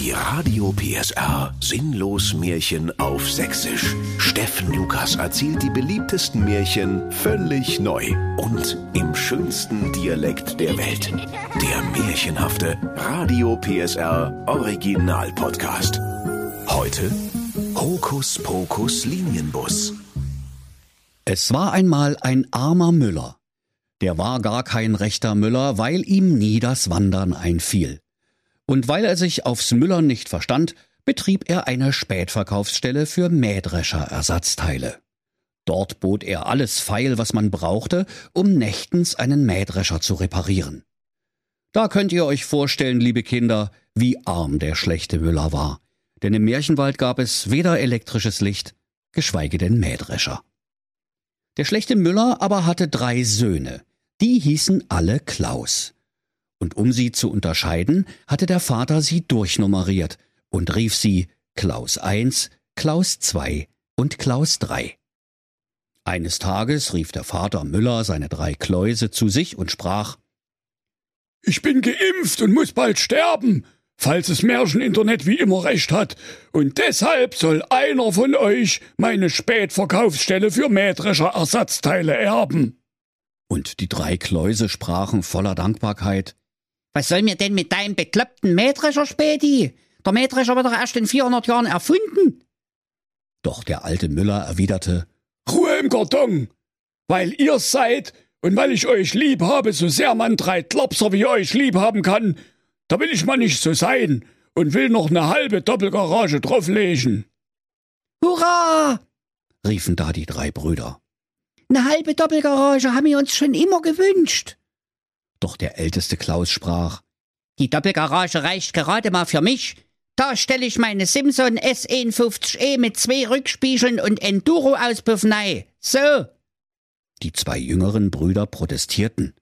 Die Radio PSR Sinnlos Märchen auf Sächsisch. Steffen Lukas erzählt die beliebtesten Märchen völlig neu und im schönsten Dialekt der Welt. Der märchenhafte Radio PSR Original Podcast. Heute Hokus Pokus Linienbus. Es war einmal ein armer Müller. Der war gar kein rechter Müller, weil ihm nie das Wandern einfiel. Und weil er sich aufs Müllern nicht verstand, betrieb er eine Spätverkaufsstelle für Mähdrescher-Ersatzteile. Dort bot er alles feil, was man brauchte, um nächtens einen Mähdrescher zu reparieren. Da könnt ihr euch vorstellen, liebe Kinder, wie arm der schlechte Müller war. Denn im Märchenwald gab es weder elektrisches Licht, geschweige denn Mähdrescher. Der schlechte Müller aber hatte drei Söhne. Die hießen alle Klaus und um sie zu unterscheiden, hatte der Vater sie durchnummeriert und rief sie Klaus I, Klaus II und Klaus III. Eines Tages rief der Vater Müller seine drei Kläuse zu sich und sprach Ich bin geimpft und muss bald sterben, falls das Märcheninternet wie immer recht hat, und deshalb soll einer von euch meine Spätverkaufsstelle für Mähdrescher Ersatzteile erben. Und die drei Kläuse sprachen voller Dankbarkeit was soll mir denn mit deinem bekloppten Mähdrescher, Späti? Der Mähdrescher wird doch erst in 400 Jahren erfunden. Doch der alte Müller erwiderte, Ruhe im Karton! Weil ihr seid und weil ich euch lieb habe, so sehr man drei Klopser wie euch lieb haben kann, da will ich mal nicht so sein und will noch eine halbe Doppelgarage drauflegen. Hurra! riefen da die drei Brüder. Eine halbe Doppelgarage haben wir uns schon immer gewünscht. Doch der älteste Klaus sprach, Die Doppelgarage reicht gerade mal für mich. Da stelle ich meine Simson S51E mit zwei Rückspiegeln und Enduro-Auspuff nei. So. Die zwei jüngeren Brüder protestierten.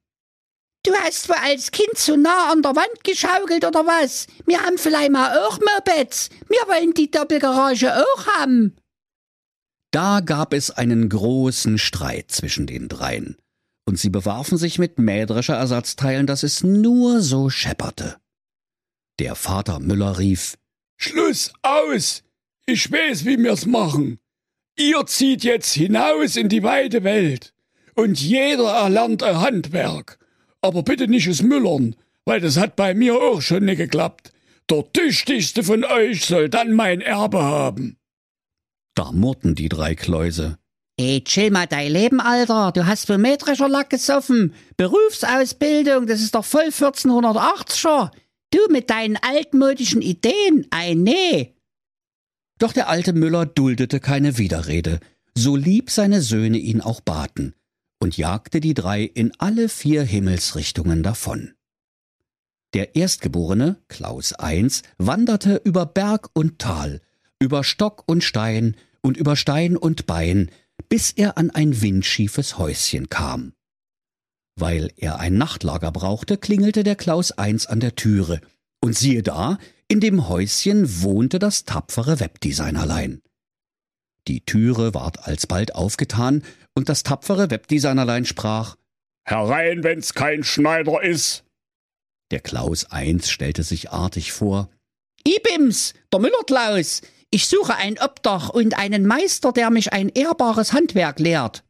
Du hast wohl als Kind zu nah an der Wand geschaukelt oder was? Wir haben vielleicht mal auch Mopeds. Wir wollen die Doppelgarage auch haben. Da gab es einen großen Streit zwischen den dreien und sie bewarfen sich mit Mähdrescherersatzteilen, dass es nur so schepperte. Der Vater Müller rief Schluss aus. Ich weiß, wie mir's machen. Ihr zieht jetzt hinaus in die weite Welt. Und jeder erlernt ein Handwerk. Aber bitte nicht es Müllern, weil das hat bei mir auch schon nicht geklappt. Der tüchtigste von euch soll dann mein Erbe haben. Da murrten die drei Kläuse. Ey, chill mal dein Leben, Alter. Du hast für Mähdrescherlack gesoffen. Berufsausbildung, das ist doch voll 1480er. Du mit deinen altmodischen Ideen, ei nee. Doch der alte Müller duldete keine Widerrede, so lieb seine Söhne ihn auch baten, und jagte die drei in alle vier Himmelsrichtungen davon. Der Erstgeborene, Klaus I., wanderte über Berg und Tal, über Stock und Stein und über Stein und Bein, bis er an ein windschiefes Häuschen kam. Weil er ein Nachtlager brauchte, klingelte der Klaus eins an der Türe, und siehe da, in dem Häuschen wohnte das tapfere Webdesignerlein. Die Türe ward alsbald aufgetan, und das tapfere Webdesignerlein sprach Herein, wenn's kein Schneider ist. Der Klaus eins stellte sich artig vor Ibims, der Müller Klaus, ich suche ein Obdach und einen Meister, der mich ein ehrbares Handwerk lehrt.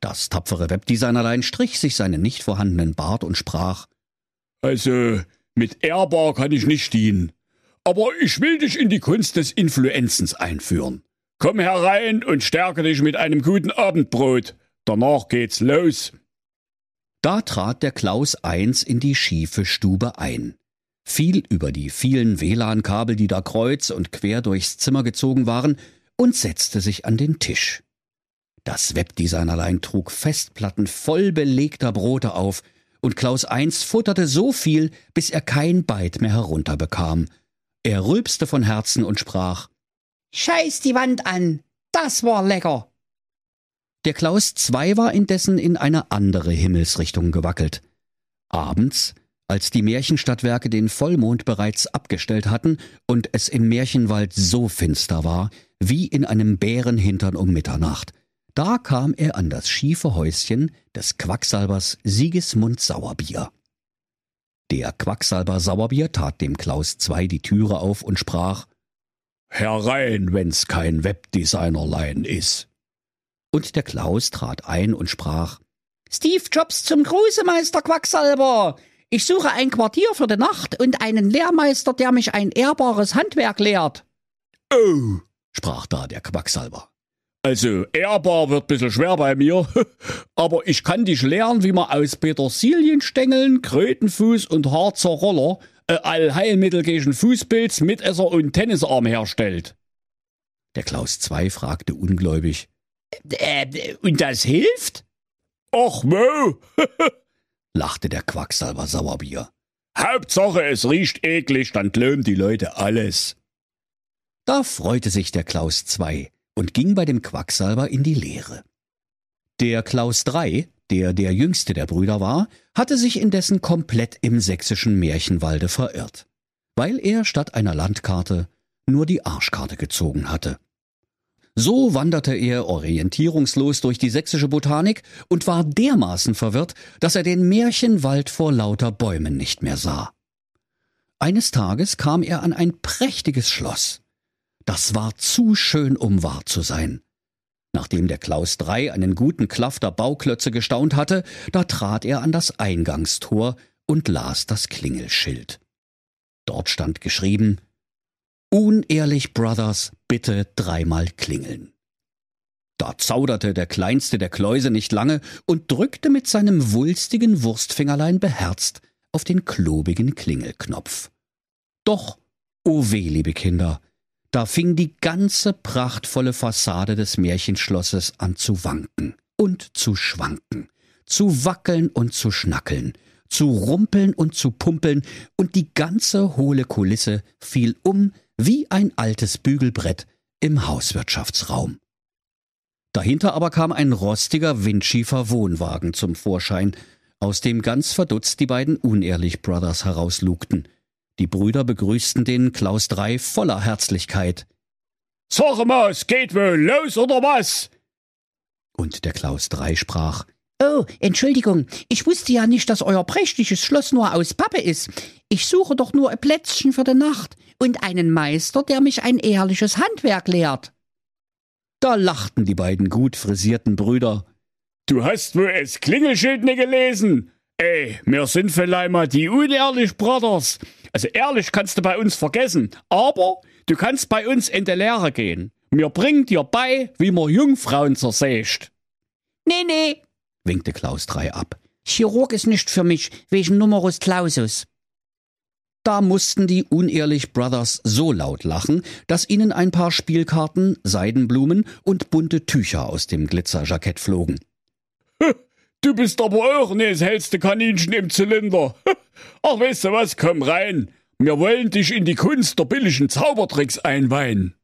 Das tapfere Webdesignerlein strich sich seinen nicht vorhandenen Bart und sprach Also, mit ehrbar kann ich nicht dienen. Aber ich will dich in die Kunst des Influenzens einführen. Komm herein und stärke dich mit einem guten Abendbrot. Danach geht's los. Da trat der Klaus eins in die schiefe Stube ein fiel über die vielen WLAN-Kabel, die da kreuz und quer durchs Zimmer gezogen waren, und setzte sich an den Tisch. Das Webdesignerlein trug Festplatten voll belegter Brote auf, und Klaus Eins futterte so viel, bis er kein Beit mehr herunterbekam. Er rülpste von Herzen und sprach Scheiß die Wand an, das war lecker. Der Klaus II war indessen in eine andere Himmelsrichtung gewackelt. Abends als die Märchenstadtwerke den Vollmond bereits abgestellt hatten und es im Märchenwald so finster war, wie in einem Bärenhintern um Mitternacht, da kam er an das schiefe Häuschen des Quacksalbers Sigismund Sauerbier. Der Quacksalber Sauerbier tat dem Klaus zwei die Türe auf und sprach Herein, wenn's kein Webdesignerlein ist. Und der Klaus trat ein und sprach Steve Jobs zum Gruße, Meister Quacksalber. Ich suche ein Quartier für die Nacht und einen Lehrmeister, der mich ein ehrbares Handwerk lehrt. Oh, sprach da der Quacksalber. Also, ehrbar wird bisschen schwer bei mir, aber ich kann dich lernen, wie man aus Petersilienstängeln, Krötenfuß und Harzer Roller äh, Allheilmittel gegen Fußpilz, Mitesser und Tennisarm herstellt. Der Klaus II fragte ungläubig. Äh, und das hilft? Och, wo? lachte der Quacksalber Sauerbier. Hauptsache, es riecht eklig, dann glauben die Leute alles. Da freute sich der Klaus II und ging bei dem Quacksalber in die Lehre. Der Klaus III, der der jüngste der Brüder war, hatte sich indessen komplett im sächsischen Märchenwalde verirrt, weil er statt einer Landkarte nur die Arschkarte gezogen hatte. So wanderte er orientierungslos durch die sächsische Botanik und war dermaßen verwirrt, dass er den Märchenwald vor lauter Bäumen nicht mehr sah. Eines Tages kam er an ein prächtiges Schloss. Das war zu schön, um wahr zu sein. Nachdem der Klaus III einen guten Klafter Bauklötze gestaunt hatte, da trat er an das Eingangstor und las das Klingelschild. Dort stand geschrieben Unehrlich Brothers, bitte dreimal klingeln. Da zauderte der kleinste der Kläuse nicht lange und drückte mit seinem wulstigen Wurstfingerlein beherzt auf den klobigen Klingelknopf. Doch, o oh weh, liebe Kinder, da fing die ganze prachtvolle Fassade des Märchenschlosses an zu wanken und zu schwanken, zu wackeln und zu schnackeln, zu rumpeln und zu pumpeln, und die ganze hohle Kulisse fiel um wie ein altes Bügelbrett im Hauswirtschaftsraum. Dahinter aber kam ein rostiger, windschiefer Wohnwagen zum Vorschein, aus dem ganz verdutzt die beiden Unehrlich Brothers herauslugten. Die Brüder begrüßten den Klaus III voller Herzlichkeit. Sag mal, geht wohl los oder was? Und der Klaus III sprach, Oh, Entschuldigung, ich wusste ja nicht, dass euer prächtiges Schloss nur aus Pappe ist. Ich suche doch nur ein Plätzchen für die Nacht und einen Meister, der mich ein ehrliches Handwerk lehrt. Da lachten die beiden gut frisierten Brüder. Du hast wohl es Klingelschild nicht gelesen? Ey, wir sind vielleicht mal die unehrlich Brothers. Also ehrlich kannst du bei uns vergessen, aber du kannst bei uns in der Lehre gehen. Wir bringen dir bei, wie man Jungfrauen zersägt. Nee, nee, winkte Klaus III ab. Chirurg ist nicht für mich, wegen Numerus Clausus. Da mussten die Unehrlich Brothers so laut lachen, dass ihnen ein paar Spielkarten, Seidenblumen und bunte Tücher aus dem Glitzerjackett flogen. Du bist aber auch ne das hellste Kaninchen im Zylinder. Ach, weißt du was, komm rein. Wir wollen dich in die Kunst der billigen Zaubertricks einweihen.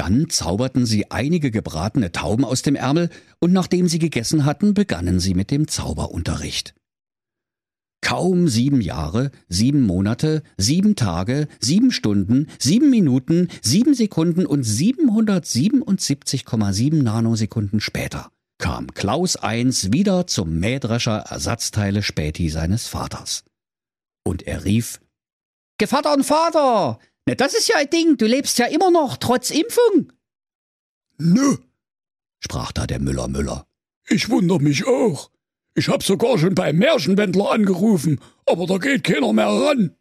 Dann zauberten sie einige gebratene Tauben aus dem Ärmel, und nachdem sie gegessen hatten, begannen sie mit dem Zauberunterricht. Kaum sieben Jahre, sieben Monate, sieben Tage, sieben Stunden, sieben Minuten, sieben Sekunden und 777,7 Nanosekunden später kam Klaus I wieder zum Mähdrescher Ersatzteile Späti seines Vaters. Und er rief, Gevatter und Vater, na das ist ja ein Ding, du lebst ja immer noch, trotz Impfung. Nö, sprach da der Müller Müller. Ich wundere mich auch. Ich hab sogar schon beim Märchenwendler angerufen, aber da geht keiner mehr ran.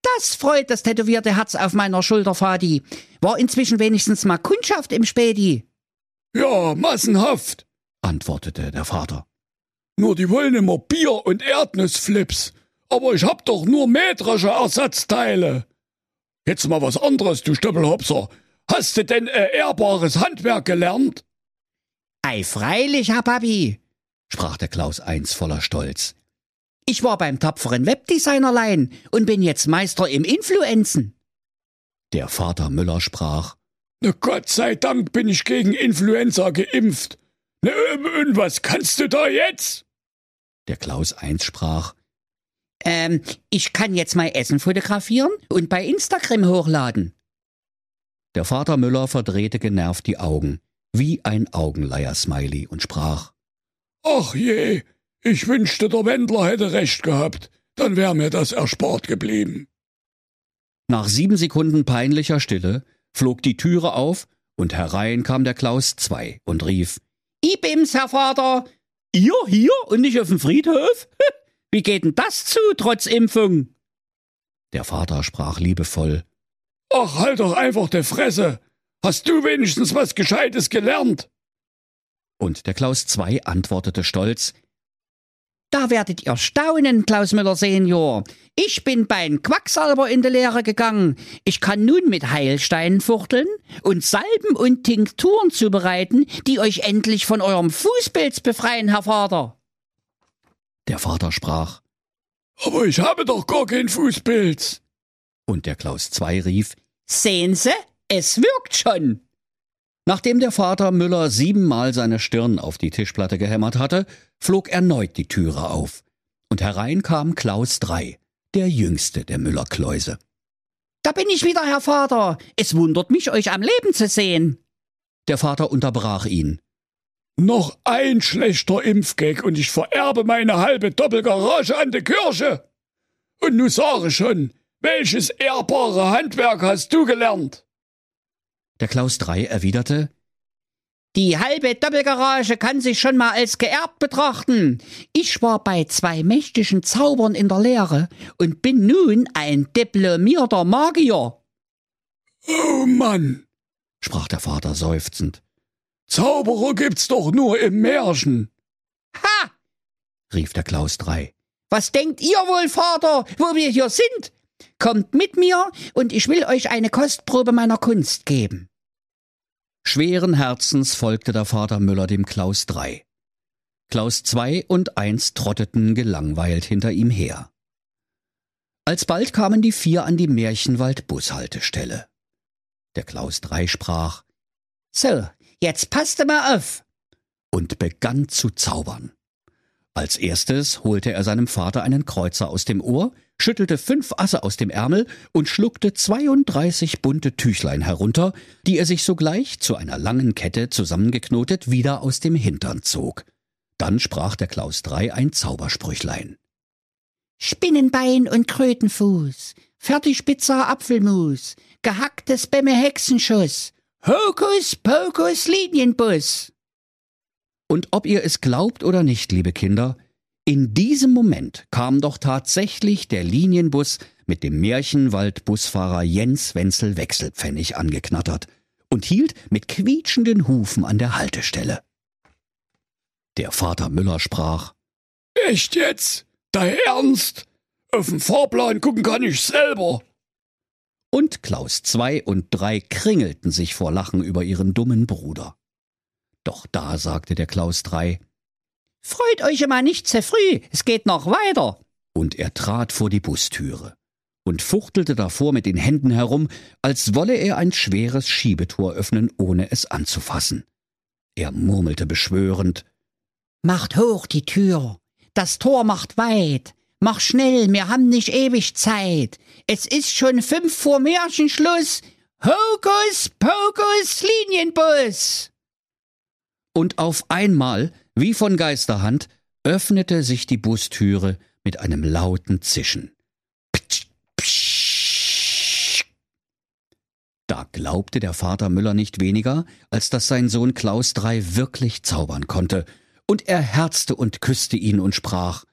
Das freut das tätowierte Herz auf meiner Schulter, Fadi. War inzwischen wenigstens mal Kundschaft im Späti. Ja, massenhaft, antwortete der Vater. Nur die wollen immer Bier und Erdnussflips. Aber ich hab doch nur metrische Ersatzteile. Jetzt mal was anderes, du Stöppelhopser. Hast du denn ein ehrbares Handwerk gelernt? Ei, freilich, Herr Papi, sprach der Klaus I voller Stolz. Ich war beim tapferen Webdesignerlein und bin jetzt Meister im Influenzen. Der Vater Müller sprach. Na Gott sei Dank bin ich gegen Influenza geimpft. Na, und was kannst du da jetzt? Der Klaus I sprach. Ähm, ich kann jetzt mein Essen fotografieren und bei Instagram hochladen. Der Vater Müller verdrehte genervt die Augen, wie ein Augenleier-Smiley, und sprach. Ach je, ich wünschte, der Wendler hätte recht gehabt. dann wäre mir das erspart geblieben. Nach sieben Sekunden peinlicher Stille flog die Türe auf und herein kam der Klaus II und rief, Ich bin's, Herr Vater. Ihr hier und nicht auf dem Friedhof? Wie geht denn das zu, trotz Impfung? Der Vater sprach liebevoll, Ach, halt doch einfach die Fresse. Hast du wenigstens was Gescheites gelernt? und der Klaus II antwortete stolz, Da werdet ihr staunen, Klaus Müller Senior. Ich bin beim Quacksalber in die Lehre gegangen. Ich kann nun mit Heilsteinen fuchteln und Salben und Tinkturen zubereiten, die euch endlich von eurem Fußpilz befreien, Herr Vater. Der Vater sprach, Aber ich habe doch gar keinen Fußpilz. und der Klaus II rief, Sehen Sie, es wirkt schon. Nachdem der Vater Müller siebenmal seine Stirn auf die Tischplatte gehämmert hatte, flog erneut die Türe auf, und herein kam Klaus III, der jüngste der Müllerkläuse. Da bin ich wieder, Herr Vater. Es wundert mich, euch am Leben zu sehen. Der Vater unterbrach ihn. Noch ein schlechter Impfgag und ich vererbe meine halbe Doppelgarage an die Kirche. Und nu sage schon, welches ehrbare Handwerk hast du gelernt? Der Klaus III erwiderte, Die halbe Doppelgarage kann sich schon mal als geerbt betrachten. Ich war bei zwei mächtigen Zaubern in der Lehre und bin nun ein diplomierter Magier. Oh Mann, sprach der Vater seufzend, Zauberer gibt's doch nur im Märchen. Ha! rief der Klaus III. Was denkt ihr wohl, Vater, wo wir hier sind? Kommt mit mir und ich will euch eine Kostprobe meiner Kunst geben. Schweren Herzens folgte der Vater Müller dem Klaus III. Klaus II und eins trotteten gelangweilt hinter ihm her. Alsbald kamen die vier an die Märchenwald-Bushaltestelle. Der Klaus III sprach So, jetzt passt mal auf. und begann zu zaubern. Als erstes holte er seinem Vater einen Kreuzer aus dem Ohr, schüttelte fünf Asse aus dem Ärmel und schluckte 32 bunte Tüchlein herunter, die er sich sogleich zu einer langen Kette zusammengeknotet wieder aus dem Hintern zog. Dann sprach der Klaus III ein Zaubersprüchlein. Spinnenbein und Krötenfuß, Fertigspitzer Apfelmus, gehacktes Bämme Hexenschuss, Hokus Pokus Linienbus. Und ob ihr es glaubt oder nicht, liebe Kinder, in diesem Moment kam doch tatsächlich der Linienbus mit dem Märchenwald-Busfahrer Jens Wenzel Wechselpfennig angeknattert und hielt mit quietschenden Hufen an der Haltestelle. Der Vater Müller sprach, Echt jetzt? Dein Ernst? Auf den Fahrplan gucken kann ich selber. Und Klaus II und drei kringelten sich vor Lachen über ihren dummen Bruder. Doch da sagte der Klaus III, Freut euch immer nicht zu früh, es geht noch weiter. und er trat vor die Bustüre und fuchtelte davor mit den Händen herum, als wolle er ein schweres Schiebetor öffnen, ohne es anzufassen. Er murmelte beschwörend, Macht hoch die Tür, das Tor macht weit. Mach schnell, wir haben nicht ewig Zeit. Es ist schon fünf vor Märchenschluss. Hokus Pokus Linienbus. und auf einmal, wie von Geisterhand, öffnete sich die Bustüre mit einem lauten Zischen. Da glaubte der Vater Müller nicht weniger, als dass sein Sohn Klaus III wirklich zaubern konnte, und er herzte und küsste ihn und sprach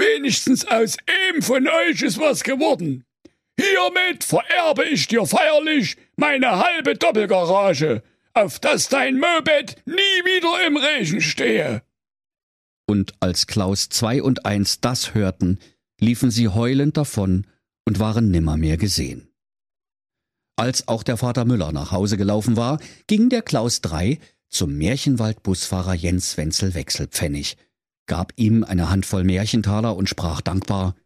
Wenigstens aus einem von euch ist was geworden. Hiermit vererbe ich dir feierlich meine halbe Doppelgarage, auf dass dein Moped nie wieder im Regen stehe. Und als Klaus zwei und eins das hörten, liefen sie heulend davon und waren nimmermehr gesehen. Als auch der Vater Müller nach Hause gelaufen war, ging der Klaus III zum Märchenwald-Busfahrer Jens Wenzel Wechselpfennig, gab ihm eine Handvoll Märchentaler und sprach dankbar,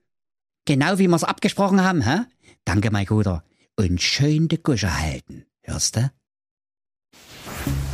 Genau wie wir's abgesprochen haben, hä? Danke, mein Guter. Und schön de Gusche halten, hörst du?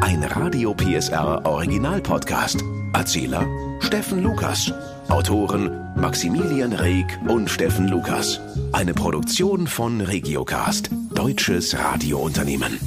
Ein Radio PSR Original Podcast. Erzähler Steffen Lukas. Autoren Maximilian Reg und Steffen Lukas. Eine Produktion von Regiocast, deutsches Radiounternehmen.